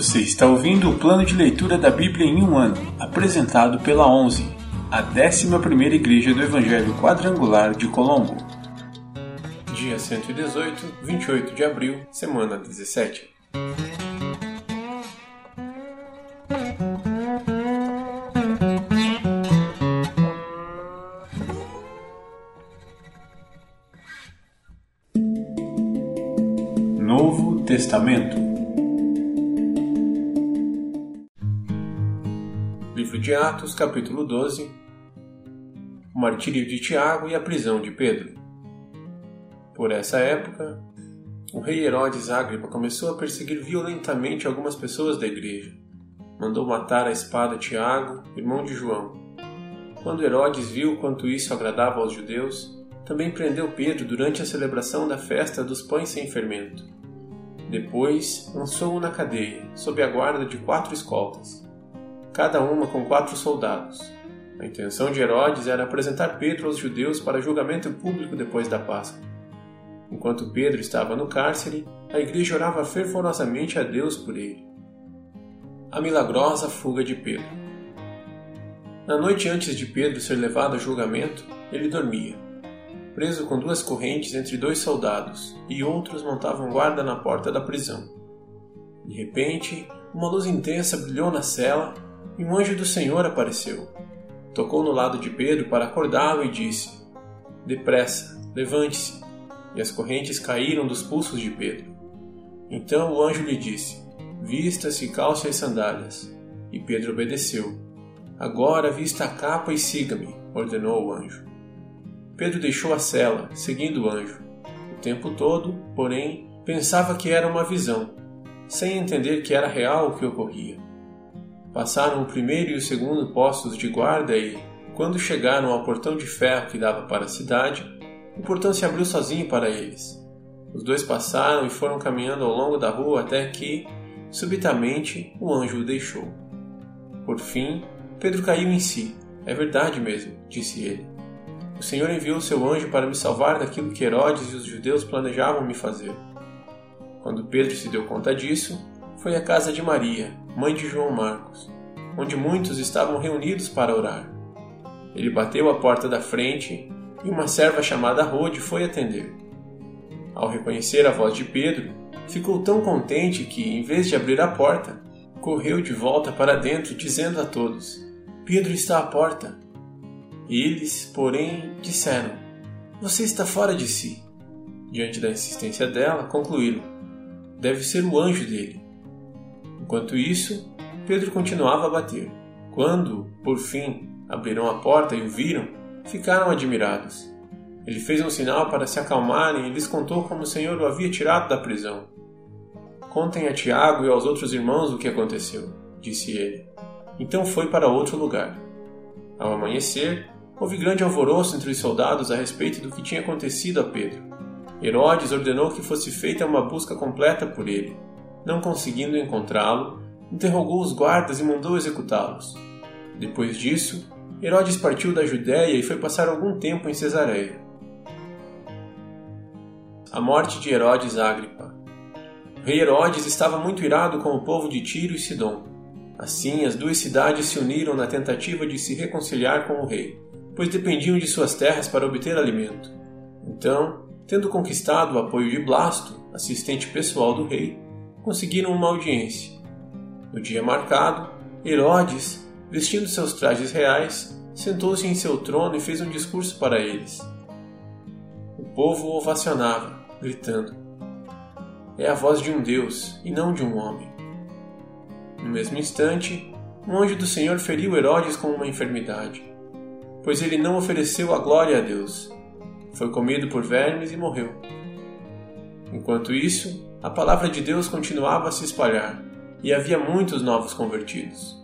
Você está ouvindo o plano de leitura da Bíblia em um ano, apresentado pela 11, a 11ª Igreja do Evangelho Quadrangular de Colombo. Dia 118, 28 de abril, semana 17. Novo Testamento de Atos, capítulo 12 O martírio de Tiago e a prisão de Pedro. Por essa época, o rei Herodes Agripa começou a perseguir violentamente algumas pessoas da igreja. Mandou matar a espada Tiago, irmão de João. Quando Herodes viu quanto isso agradava aos judeus, também prendeu Pedro durante a celebração da festa dos pães sem fermento. Depois, lançou-o na cadeia, sob a guarda de quatro escoltas cada uma com quatro soldados. A intenção de Herodes era apresentar Pedro aos judeus para julgamento público depois da Páscoa. Enquanto Pedro estava no cárcere, a igreja orava fervorosamente a Deus por ele. A milagrosa fuga de Pedro. Na noite antes de Pedro ser levado a julgamento, ele dormia, preso com duas correntes entre dois soldados, e outros montavam guarda na porta da prisão. De repente, uma luz intensa brilhou na cela e um anjo do Senhor apareceu. Tocou no lado de Pedro para acordá-lo e disse: Depressa, levante-se. E as correntes caíram dos pulsos de Pedro. Então o anjo lhe disse: Vista-se, calce as sandálias. E Pedro obedeceu. Agora vista a capa e siga-me, ordenou o anjo. Pedro deixou a cela, seguindo o anjo. O tempo todo, porém, pensava que era uma visão, sem entender que era real o que ocorria. Passaram o primeiro e o segundo postos de guarda e, quando chegaram ao portão de ferro que dava para a cidade, o portão se abriu sozinho para eles. Os dois passaram e foram caminhando ao longo da rua até que, subitamente, o anjo o deixou. Por fim, Pedro caiu em si. É verdade mesmo, disse ele. O Senhor enviou seu anjo para me salvar daquilo que Herodes e os judeus planejavam me fazer. Quando Pedro se deu conta disso, foi à casa de Maria, mãe de João Marcos, onde muitos estavam reunidos para orar. Ele bateu à porta da frente e uma serva chamada Rode foi atender. Ao reconhecer a voz de Pedro, ficou tão contente que, em vez de abrir a porta, correu de volta para dentro, dizendo a todos: Pedro está à porta. Eles, porém, disseram: Você está fora de si. Diante da insistência dela, concluíram: Deve ser o anjo dele. Enquanto isso, Pedro continuava a bater. Quando, por fim, abriram a porta e o viram, ficaram admirados. Ele fez um sinal para se acalmarem e lhes contou como o Senhor o havia tirado da prisão. Contem a Tiago e aos outros irmãos o que aconteceu, disse ele. Então foi para outro lugar. Ao amanhecer, houve grande alvoroço entre os soldados a respeito do que tinha acontecido a Pedro. Herodes ordenou que fosse feita uma busca completa por ele não conseguindo encontrá-lo, interrogou os guardas e mandou executá-los. Depois disso, Herodes partiu da Judéia e foi passar algum tempo em Cesareia. A morte de Herodes Agripa. O rei Herodes estava muito irado com o povo de Tiro e Sidom. Assim, as duas cidades se uniram na tentativa de se reconciliar com o rei, pois dependiam de suas terras para obter alimento. Então, tendo conquistado o apoio de Blasto, assistente pessoal do rei, conseguiram uma audiência. No dia marcado, Herodes, vestindo seus trajes reais, sentou-se em seu trono e fez um discurso para eles. O povo ovacionava, gritando: É a voz de um Deus e não de um homem. No mesmo instante, um anjo do Senhor feriu Herodes com uma enfermidade, pois ele não ofereceu a glória a Deus. Foi comido por vermes e morreu. Enquanto isso, a palavra de Deus continuava a se espalhar e havia muitos novos convertidos.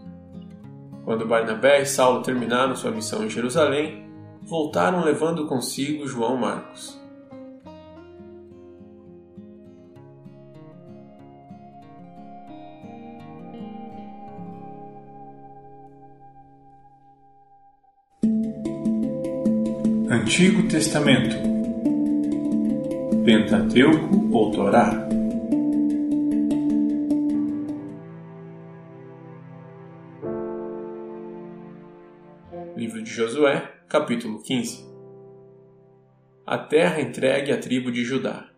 Quando Barnabé e Saulo terminaram sua missão em Jerusalém, voltaram levando consigo João Marcos. Antigo Testamento Pentateuco ou Torá capítulo 15. A terra entregue à tribo de Judá.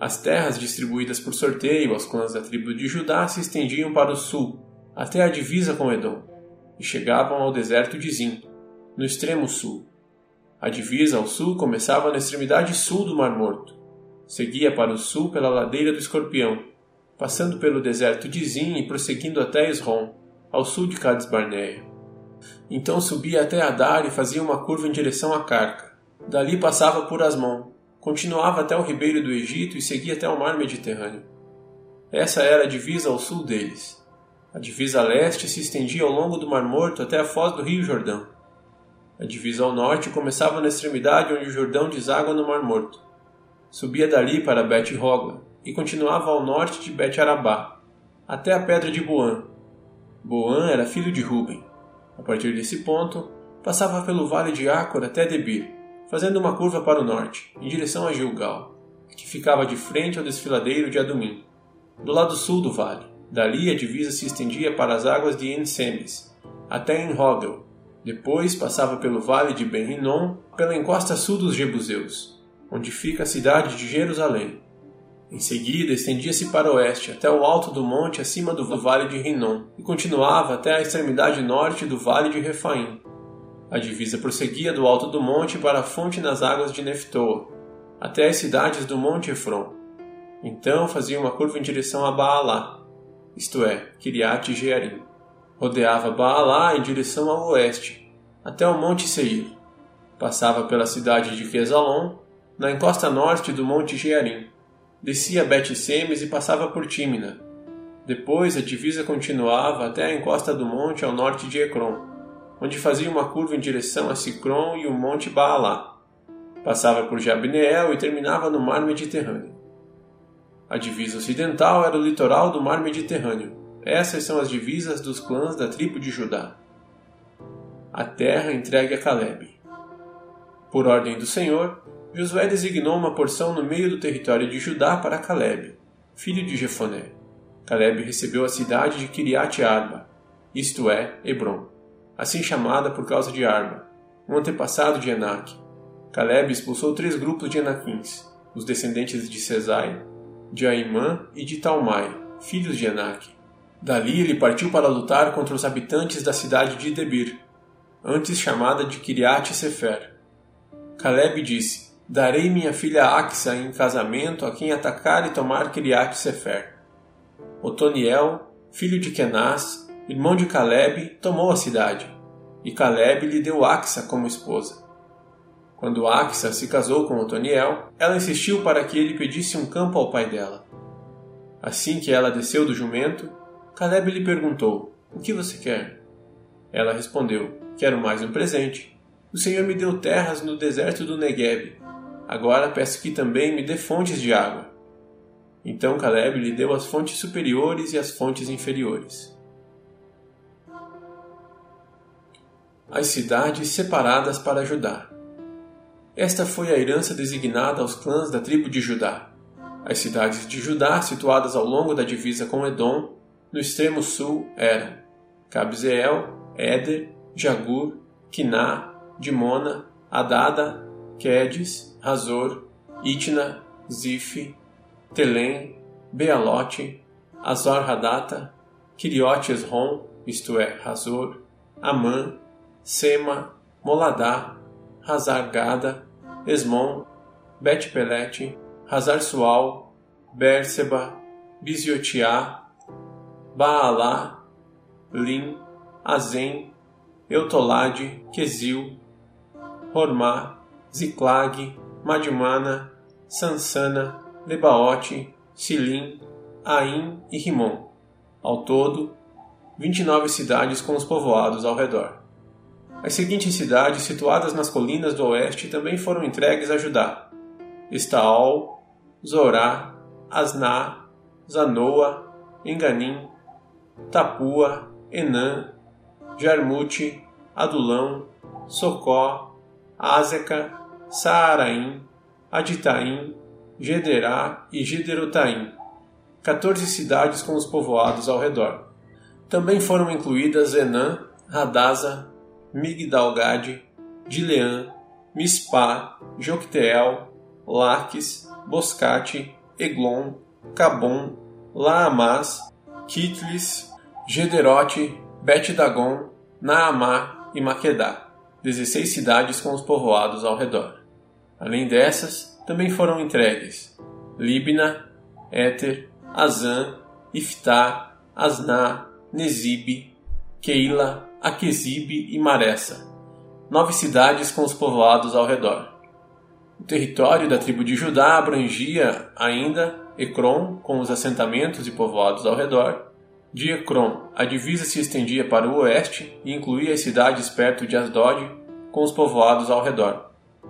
As terras distribuídas por sorteio aos clãs da tribo de Judá se estendiam para o sul, até a divisa com Edom, e chegavam ao deserto de Zim, no extremo sul. A divisa ao sul começava na extremidade sul do Mar Morto, seguia para o sul pela ladeira do Escorpião, passando pelo deserto de Zim e prosseguindo até Esrom, ao sul de Cades Barneia. Então subia até Adar e fazia uma curva em direção a Carca. Dali passava por Asmon, continuava até o ribeiro do Egito e seguia até o mar Mediterrâneo. Essa era a divisa ao sul deles. A divisa a leste se estendia ao longo do Mar Morto até a foz do rio Jordão. A divisa ao norte começava na extremidade onde o Jordão deságua no Mar Morto. Subia dali para Bet Rogla e continuava ao norte de Bet Arabá, até a pedra de Boan. Boan era filho de Ruben. A partir desse ponto, passava pelo vale de Acor até Debir, fazendo uma curva para o norte, em direção a Gilgal, que ficava de frente ao desfiladeiro de Adumim, do lado sul do vale. Dali a divisa se estendia para as águas de Ensemes, até Enrogel. Depois passava pelo vale de Ben-Rinom, pela encosta sul dos Jebuseus, onde fica a cidade de Jerusalém. Em seguida, estendia-se para o oeste, até o alto do monte acima do vale de Rinom, e continuava até a extremidade norte do vale de Refaim. A divisa prosseguia do alto do monte para a fonte nas águas de Neftoa, até as cidades do monte Efron. Então fazia uma curva em direção a Baalá, isto é, Kiriat Jearim. Rodeava Baalá em direção ao oeste, até o monte Seir. Passava pela cidade de Quesalon, na encosta norte do monte Jearim descia Bet-Semes e passava por Tímina. Depois a divisa continuava até a encosta do monte ao norte de Ecrom, onde fazia uma curva em direção a Sicrom e o monte Baalá. Passava por Jabneel e terminava no mar Mediterrâneo. A divisa ocidental era o litoral do mar Mediterrâneo. Essas são as divisas dos clãs da tribo de Judá. A terra entregue a Caleb. Por ordem do Senhor, Josué designou uma porção no meio do território de Judá para Caleb, filho de Jefoné. Caleb recebeu a cidade de Kiriat Arba, isto é, Hebron, assim chamada por causa de Arba, um antepassado de Enac. Caleb expulsou três grupos de Enaquins, os descendentes de Cesai, de Aimã e de Talmai, filhos de Enac. Dali ele partiu para lutar contra os habitantes da cidade de Debir, antes chamada de Kiriat Sefer. Caleb disse: Darei minha filha Axa em casamento a quem atacar e tomar Kiriat Sefer. Otoniel, filho de Kenaz, irmão de Caleb, tomou a cidade, e Caleb lhe deu Axa como esposa. Quando Axa se casou com Otoniel, ela insistiu para que ele pedisse um campo ao pai dela. Assim que ela desceu do jumento, Caleb lhe perguntou: O que você quer? Ela respondeu: Quero mais um presente. O Senhor me deu terras no deserto do Negueb Agora peço que também me dê fontes de água. Então Caleb lhe deu as fontes superiores e as fontes inferiores. As cidades separadas para Judá. Esta foi a herança designada aos clãs da tribo de Judá. As cidades de Judá, situadas ao longo da divisa com Edom, no extremo sul, eram Cabzeel, Éder, Jagur, Quiná, Dimona, Adada, Quedes, Razor, Itna, Zif, Telém, Bealote, Azor Hadata, Kiriote Esrom, isto é, Razor, Amã, Sema, Moladá, Hazar Gada, Esmon, Bet Pelete, Hazar Sual, Berseba, Biziotiá, Baalá, Lim, Azem, Eutolade, Quesil, Hormá, Ziclag, Madmana, Sansana, Lebaote, Silim, Aim e Rimon. Ao todo, 29 cidades com os povoados ao redor. As seguintes cidades, situadas nas colinas do oeste, também foram entregues a Judá: Estaol, Zorá, Asná, Zanoa, Enganim, Tapua, Enã, Jarmute, Adulão, Socó, Ázeca, Saaraim, Aditaim, Gederá e Gederotaim, 14 cidades com os povoados ao redor. Também foram incluídas Enã, Radasa, Migdalgade, Dileã, Mispá, Jocteel, Laques, Boscate, Eglon, Cabon, Laamás, Kitlis, Gederote, Bet-Dagon, Naamá e Maquedá, 16 cidades com os povoados ao redor. Além dessas, também foram entregues Libna, Éter, Azã, Iftá, Asná, Nezibe, Keila, Aquezibe e Maressa, nove cidades com os povoados ao redor. O território da tribo de Judá abrangia ainda Ecrom, com os assentamentos e povoados ao redor. De Ecrom, a divisa se estendia para o oeste e incluía as cidades perto de Asdod, com os povoados ao redor.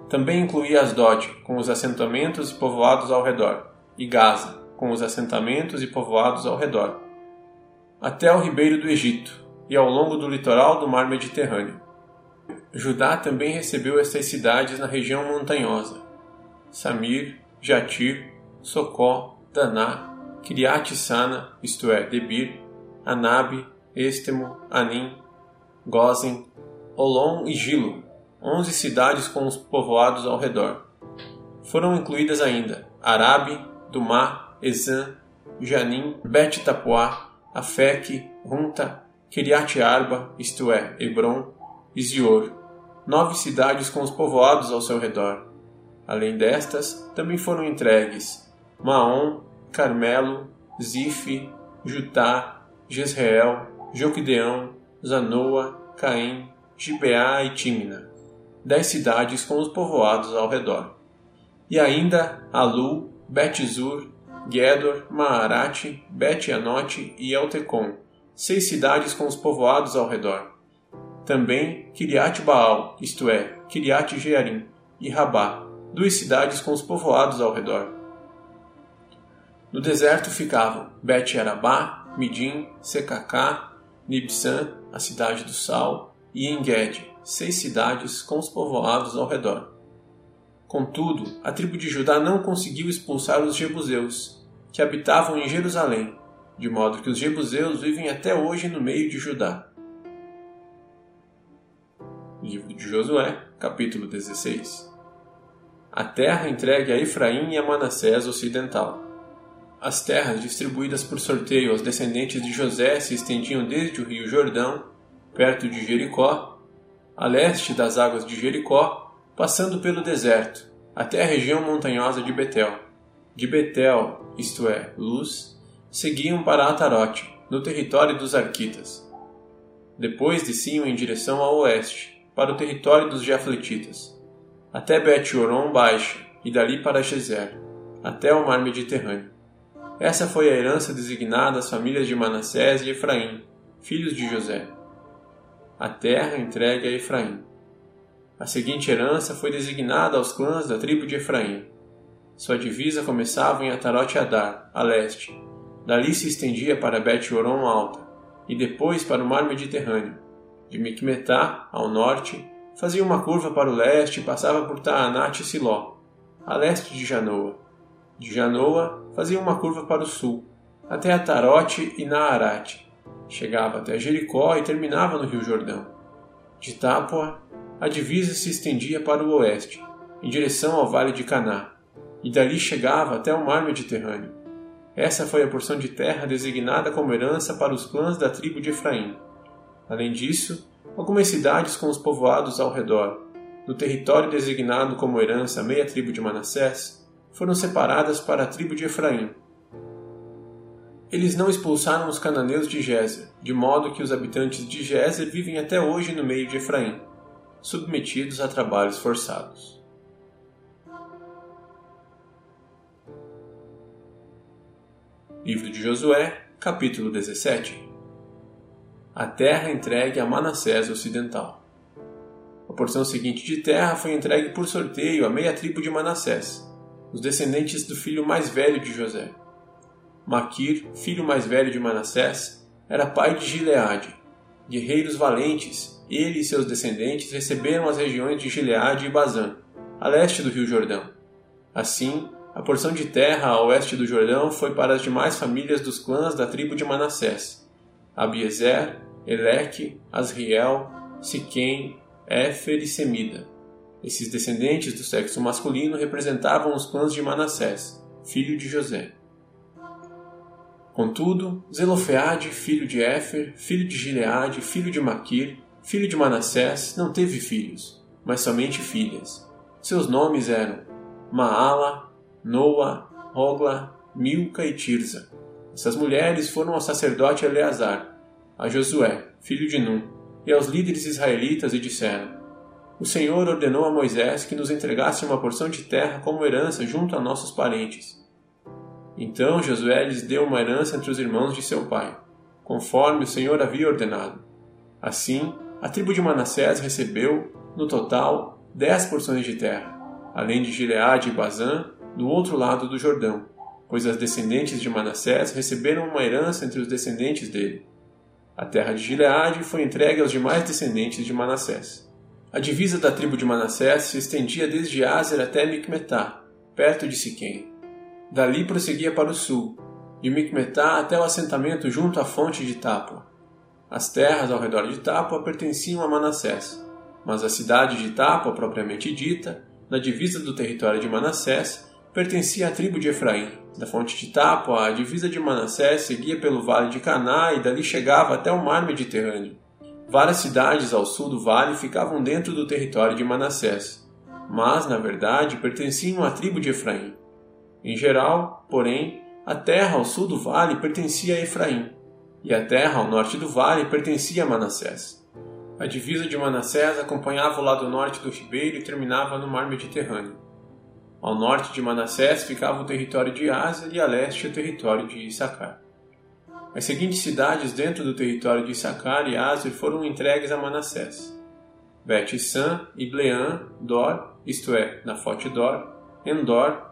Também incluía Asdod, com os assentamentos e povoados ao redor, e Gaza, com os assentamentos e povoados ao redor, até o ribeiro do Egito e ao longo do litoral do mar Mediterrâneo. Judá também recebeu estas cidades na região montanhosa: Samir, Jatir, Socó, Daná, Kiriat Sana, isto é, Debir, Anabe, Estemo, Anim, Gozen, Olom e Gilo, onze cidades com os povoados ao redor. Foram incluídas ainda Arabe, Dumá, Ezan, Janim, Bet Tapuá, Afek, Runta, Kiriat Arba, isto é, Hebron, e Zior, nove cidades com os povoados ao seu redor. Além destas, também foram entregues Maom, Carmelo, Zife, Jutá, Jezreel, Joquideão, Zanoa, Caim, Gibeá e Timna, dez cidades com os povoados ao redor. E ainda Alu, Bet-Zur, Gedor, Maarate, Bet-Anote e Eltecon, seis cidades com os povoados ao redor também Kiriat Baal, isto é, Kiriat Jearim, e Rabá, duas cidades com os povoados ao redor. No deserto ficavam Bet Arabá, Midim, Secacá, Nibsan, a cidade do sal, e Enged, seis cidades com os povoados ao redor. Contudo, a tribo de Judá não conseguiu expulsar os jebuseus, que habitavam em Jerusalém, de modo que os jebuseus vivem até hoje no meio de Judá. Livro de Josué, capítulo 16. A terra entregue a Efraim e a Manassés ocidental. As terras distribuídas por sorteio aos descendentes de José se estendiam desde o rio Jordão, perto de Jericó, a leste das águas de Jericó, passando pelo deserto, até a região montanhosa de Betel. De Betel, isto é, Luz, seguiam para Atarote, no território dos Arquitas. Depois desciam em direção ao oeste, para o território dos Jafletitas, até Bet-Oron baixa, e dali para Gezer, até o mar Mediterrâneo. Essa foi a herança designada às famílias de Manassés e Efraim, filhos de José. A terra entregue a Efraim. A seguinte herança foi designada aos clãs da tribo de Efraim. Sua divisa começava em Atarote Adar, a leste. Dali se estendia para Bet-Oron alta, e depois para o mar Mediterrâneo de Micmetá, ao norte, fazia uma curva para o leste e passava por Taanat e Siló, a leste de Janoa. De Janoa, fazia uma curva para o sul, até Atarote e Naarate. Chegava até Jericó e terminava no Rio Jordão. De Tápua, a divisa se estendia para o oeste, em direção ao Vale de Caná, e dali chegava até o mar Mediterrâneo. Essa foi a porção de terra designada como herança para os clãs da tribo de Efraim. Além disso, algumas cidades com os povoados ao redor, no território designado como herança meia tribo de Manassés, foram separadas para a tribo de Efraim. Eles não expulsaram os cananeus de Gézer, de modo que os habitantes de Gézer vivem até hoje no meio de Efraim, submetidos a trabalhos forçados. Livro de Josué, capítulo 17 a terra entregue a Manassés ocidental. A porção seguinte de terra foi entregue por sorteio a meia tribo de Manassés, os descendentes do filho mais velho de José. Maquir, filho mais velho de Manassés, era pai de Gileade. Guerreiros valentes, ele e seus descendentes receberam as regiões de Gileade e Bazã, a leste do rio Jordão. Assim, a porção de terra a oeste do Jordão foi para as demais famílias dos clãs da tribo de Manassés. Abiezer, Eleque, Asriel, Siquém, Éfer e Semida. Esses descendentes do sexo masculino representavam os clãs de Manassés, filho de José. Contudo, Zelofeade, filho de Éfer, filho de Gileade, filho de Maquir, filho de Manassés, não teve filhos, mas somente filhas. Seus nomes eram Maala, Noa, Rogla, Milca e Tirza. Essas mulheres foram ao sacerdote Eleazar, a Josué, filho de Num, e aos líderes israelitas e disseram: O Senhor ordenou a Moisés que nos entregasse uma porção de terra como herança junto a nossos parentes. Então Josué lhes deu uma herança entre os irmãos de seu pai, conforme o Senhor havia ordenado. Assim, a tribo de Manassés recebeu, no total, dez porções de terra, além de Gileade e Bazã, do outro lado do Jordão, pois as descendentes de Manassés receberam uma herança entre os descendentes dele. A terra de Gileade foi entregue aos demais descendentes de Manassés. A divisa da tribo de Manassés se estendia desde Azer até Micmetá, perto de Siquém. Dali prosseguia para o sul, de Micmetá até o assentamento junto à fonte de Tápua. As terras ao redor de Tápua pertenciam a Manassés, mas a cidade de Tápua, propriamente dita, na divisa do território de Manassés, pertencia à tribo de Efraim, da fonte de Tápua, a divisa de Manassés seguia pelo vale de Caná e dali chegava até o mar Mediterrâneo. Várias cidades ao sul do vale ficavam dentro do território de Manassés, mas, na verdade, pertenciam à tribo de Efraim. Em geral, porém, a terra ao sul do vale pertencia a Efraim, e a terra ao norte do vale pertencia a Manassés. A divisa de Manassés acompanhava o lado norte do ribeiro e terminava no mar Mediterrâneo. Ao norte de Manassés ficava o território de Aser e a leste o território de Issacar. As seguintes cidades dentro do território de Issacar e Aser foram entregues a Manassés: Bet-San, Ibleã, Dor, isto é, Nafote Dor, Endor,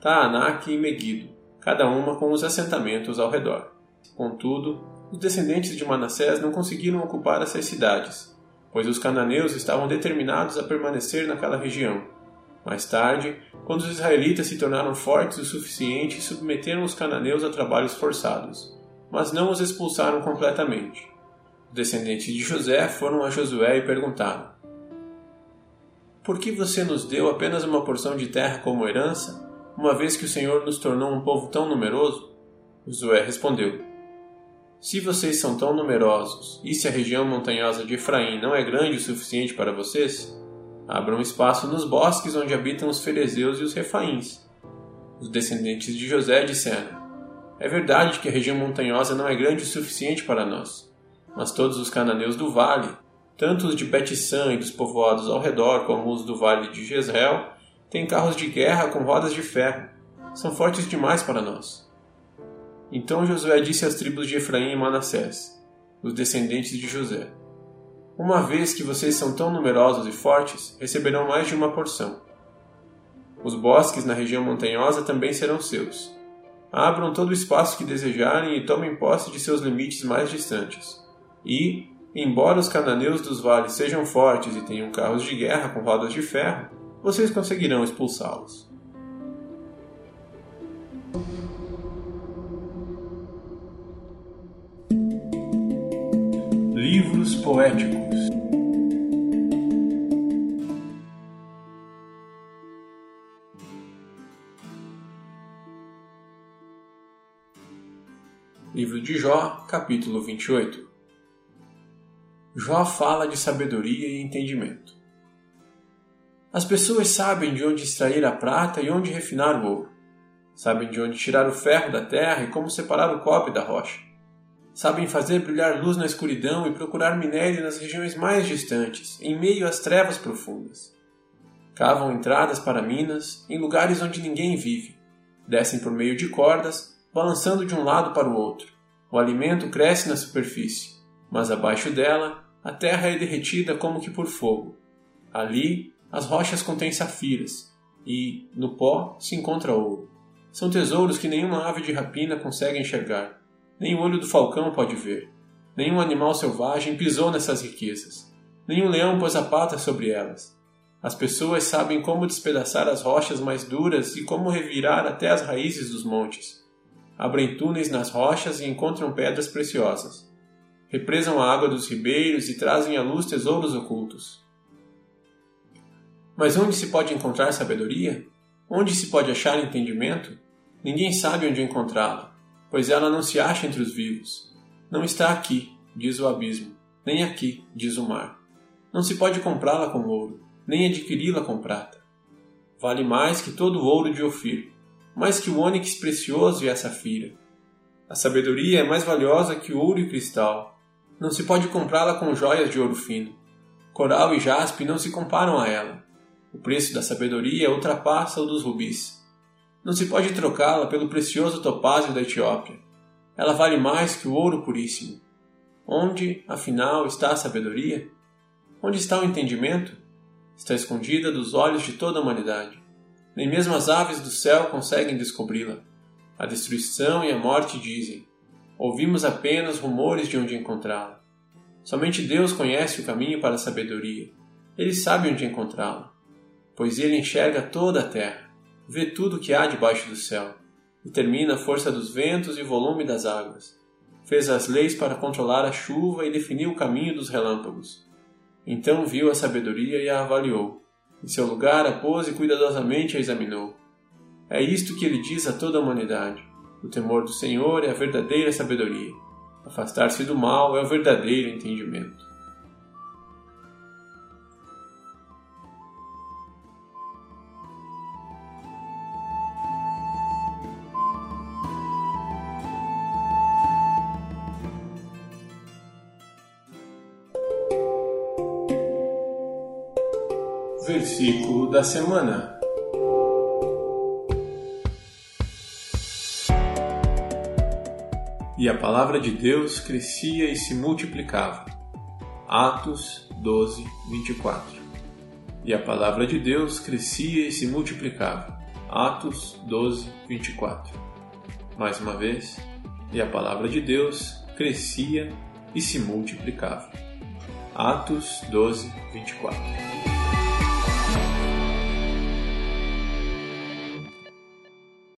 Taanak e Megido, cada uma com os assentamentos ao redor. Contudo, os descendentes de Manassés não conseguiram ocupar essas cidades, pois os cananeus estavam determinados a permanecer naquela região mais tarde, quando os israelitas se tornaram fortes o suficiente, submeteram os cananeus a trabalhos forçados, mas não os expulsaram completamente. Os descendentes de José foram a Josué e perguntaram: Por que você nos deu apenas uma porção de terra como herança, uma vez que o Senhor nos tornou um povo tão numeroso? Josué respondeu: Se vocês são tão numerosos e se a região montanhosa de Efraim não é grande o suficiente para vocês, abram espaço nos bosques onde habitam os ferezeus e os refaíns. Os descendentes de José disseram: É verdade que a região montanhosa não é grande o suficiente para nós, mas todos os cananeus do vale, tanto os de Bet-San e dos povoados ao redor como os do vale de Jezreel, têm carros de guerra com rodas de ferro. São fortes demais para nós. Então Josué disse às tribos de Efraim e Manassés, os descendentes de José: uma vez que vocês são tão numerosos e fortes, receberão mais de uma porção. Os bosques na região montanhosa também serão seus. Abram todo o espaço que desejarem e tomem posse de seus limites mais distantes. E, embora os cananeus dos vales sejam fortes e tenham carros de guerra com rodas de ferro, vocês conseguirão expulsá-los. Livros poéticos Livro de Jó, capítulo 28 Jó fala de sabedoria e entendimento. As pessoas sabem de onde extrair a prata e onde refinar o ouro. Sabem de onde tirar o ferro da terra e como separar o cobre da rocha. Sabem fazer brilhar luz na escuridão e procurar minério nas regiões mais distantes, em meio às trevas profundas. Cavam entradas para minas em lugares onde ninguém vive. Descem por meio de cordas balançando de um lado para o outro. O alimento cresce na superfície, mas abaixo dela a terra é derretida como que por fogo. Ali as rochas contêm safiras, e, no pó, se encontra ouro. São tesouros que nenhuma ave de rapina consegue enxergar, nem o olho do falcão pode ver. Nenhum animal selvagem pisou nessas riquezas. Nenhum leão pôs a pata sobre elas. As pessoas sabem como despedaçar as rochas mais duras e como revirar até as raízes dos montes abrem túneis nas rochas e encontram pedras preciosas. Represam a água dos ribeiros e trazem à luz tesouros ocultos. Mas onde se pode encontrar sabedoria? Onde se pode achar entendimento? Ninguém sabe onde encontrá-la, pois ela não se acha entre os vivos. Não está aqui, diz o abismo, nem aqui, diz o mar. Não se pode comprá-la com ouro, nem adquiri-la com prata. Vale mais que todo o ouro de Ofir, mais que o ônix precioso e a safira. A sabedoria é mais valiosa que ouro e cristal. Não se pode comprá-la com joias de ouro fino. Coral e jaspe não se comparam a ela. O preço da sabedoria ultrapassa o dos rubis. Não se pode trocá-la pelo precioso topázio da Etiópia. Ela vale mais que o ouro puríssimo. Onde, afinal, está a sabedoria? Onde está o entendimento? Está escondida dos olhos de toda a humanidade. Nem mesmo as aves do céu conseguem descobri-la. A destruição e a morte dizem: ouvimos apenas rumores de onde encontrá-la. Somente Deus conhece o caminho para a sabedoria. Ele sabe onde encontrá-la pois ele enxerga toda a terra, vê tudo o que há debaixo do céu, determina a força dos ventos e o volume das águas. Fez as leis para controlar a chuva e definiu o caminho dos relâmpagos. Então viu a sabedoria e a avaliou. Em seu lugar a pôs e cuidadosamente a examinou. É isto que ele diz a toda a humanidade. O temor do Senhor é a verdadeira sabedoria. Afastar-se do mal é o verdadeiro entendimento. Versículo da semana. E a palavra de Deus crescia e se multiplicava. Atos 12, 24. E a palavra de Deus crescia e se multiplicava. Atos 12, 24. Mais uma vez, e a palavra de Deus crescia e se multiplicava. Atos 12, 24.